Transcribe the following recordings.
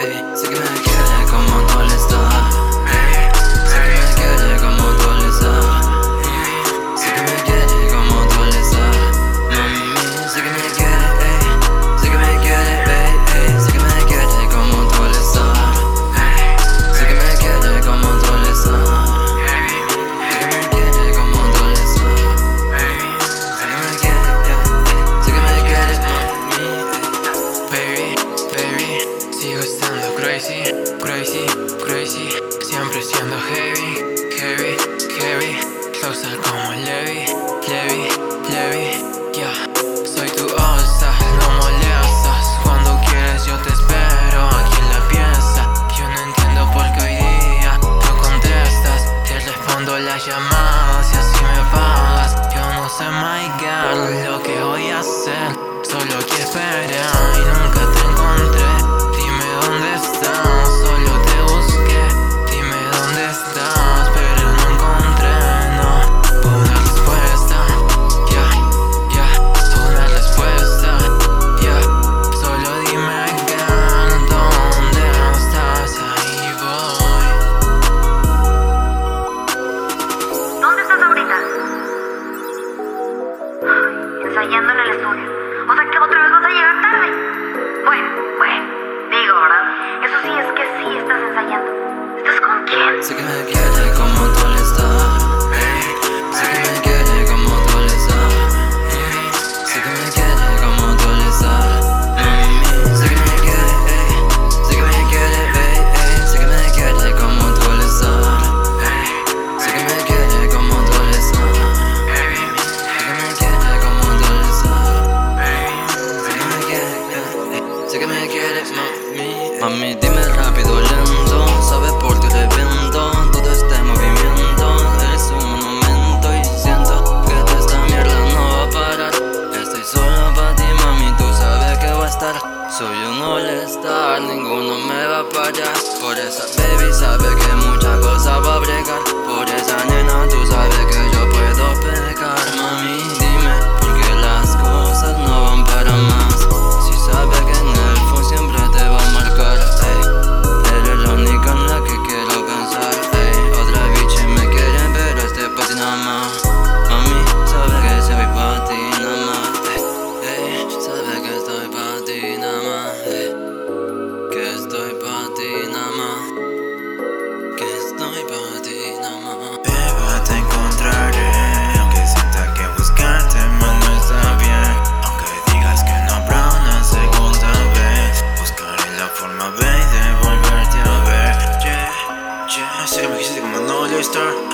Eh, hey, devuelvo las llamadas y así me pagas. Yo no sé, my girl, lo que voy a hacer. Solo que espera y no estás ahorita? Ensayando en el estudio. O sea que otra vez vas a llegar tarde. Bueno, bueno, digo, ¿verdad? Eso sí es que sí estás ensayando. ¿Estás con quién? Mami. Dime rápido, lento. Sabes por qué reviento todo este movimiento. Eres un monumento y siento que esta mierda no va a parar. Estoy solo para ti, mami. Tú sabes que voy a estar. Soy un all-star, ninguno me va a parar. Por esa baby sabe que muchas cosas va a bregar. Por esa nena, tú sabes que yo puedo pecar,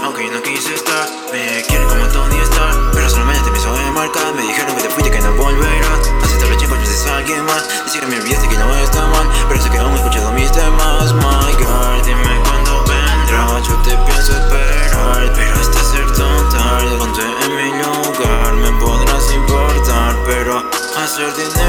aunque yo no quise estar. Me quieren como Tony Stark, pero solamente me de marca. Me dijeron que te fuiste que no volverás. Hace tarde tiempo yo sé alguien más. Dice que me olvidaste que no está mal, pero sé que aún mis temas. My God, dime cuándo vendrás. Yo te pienso esperar, pero está cierto tarde. Ponte en mi lugar, me podrás importar, pero hacer dinero.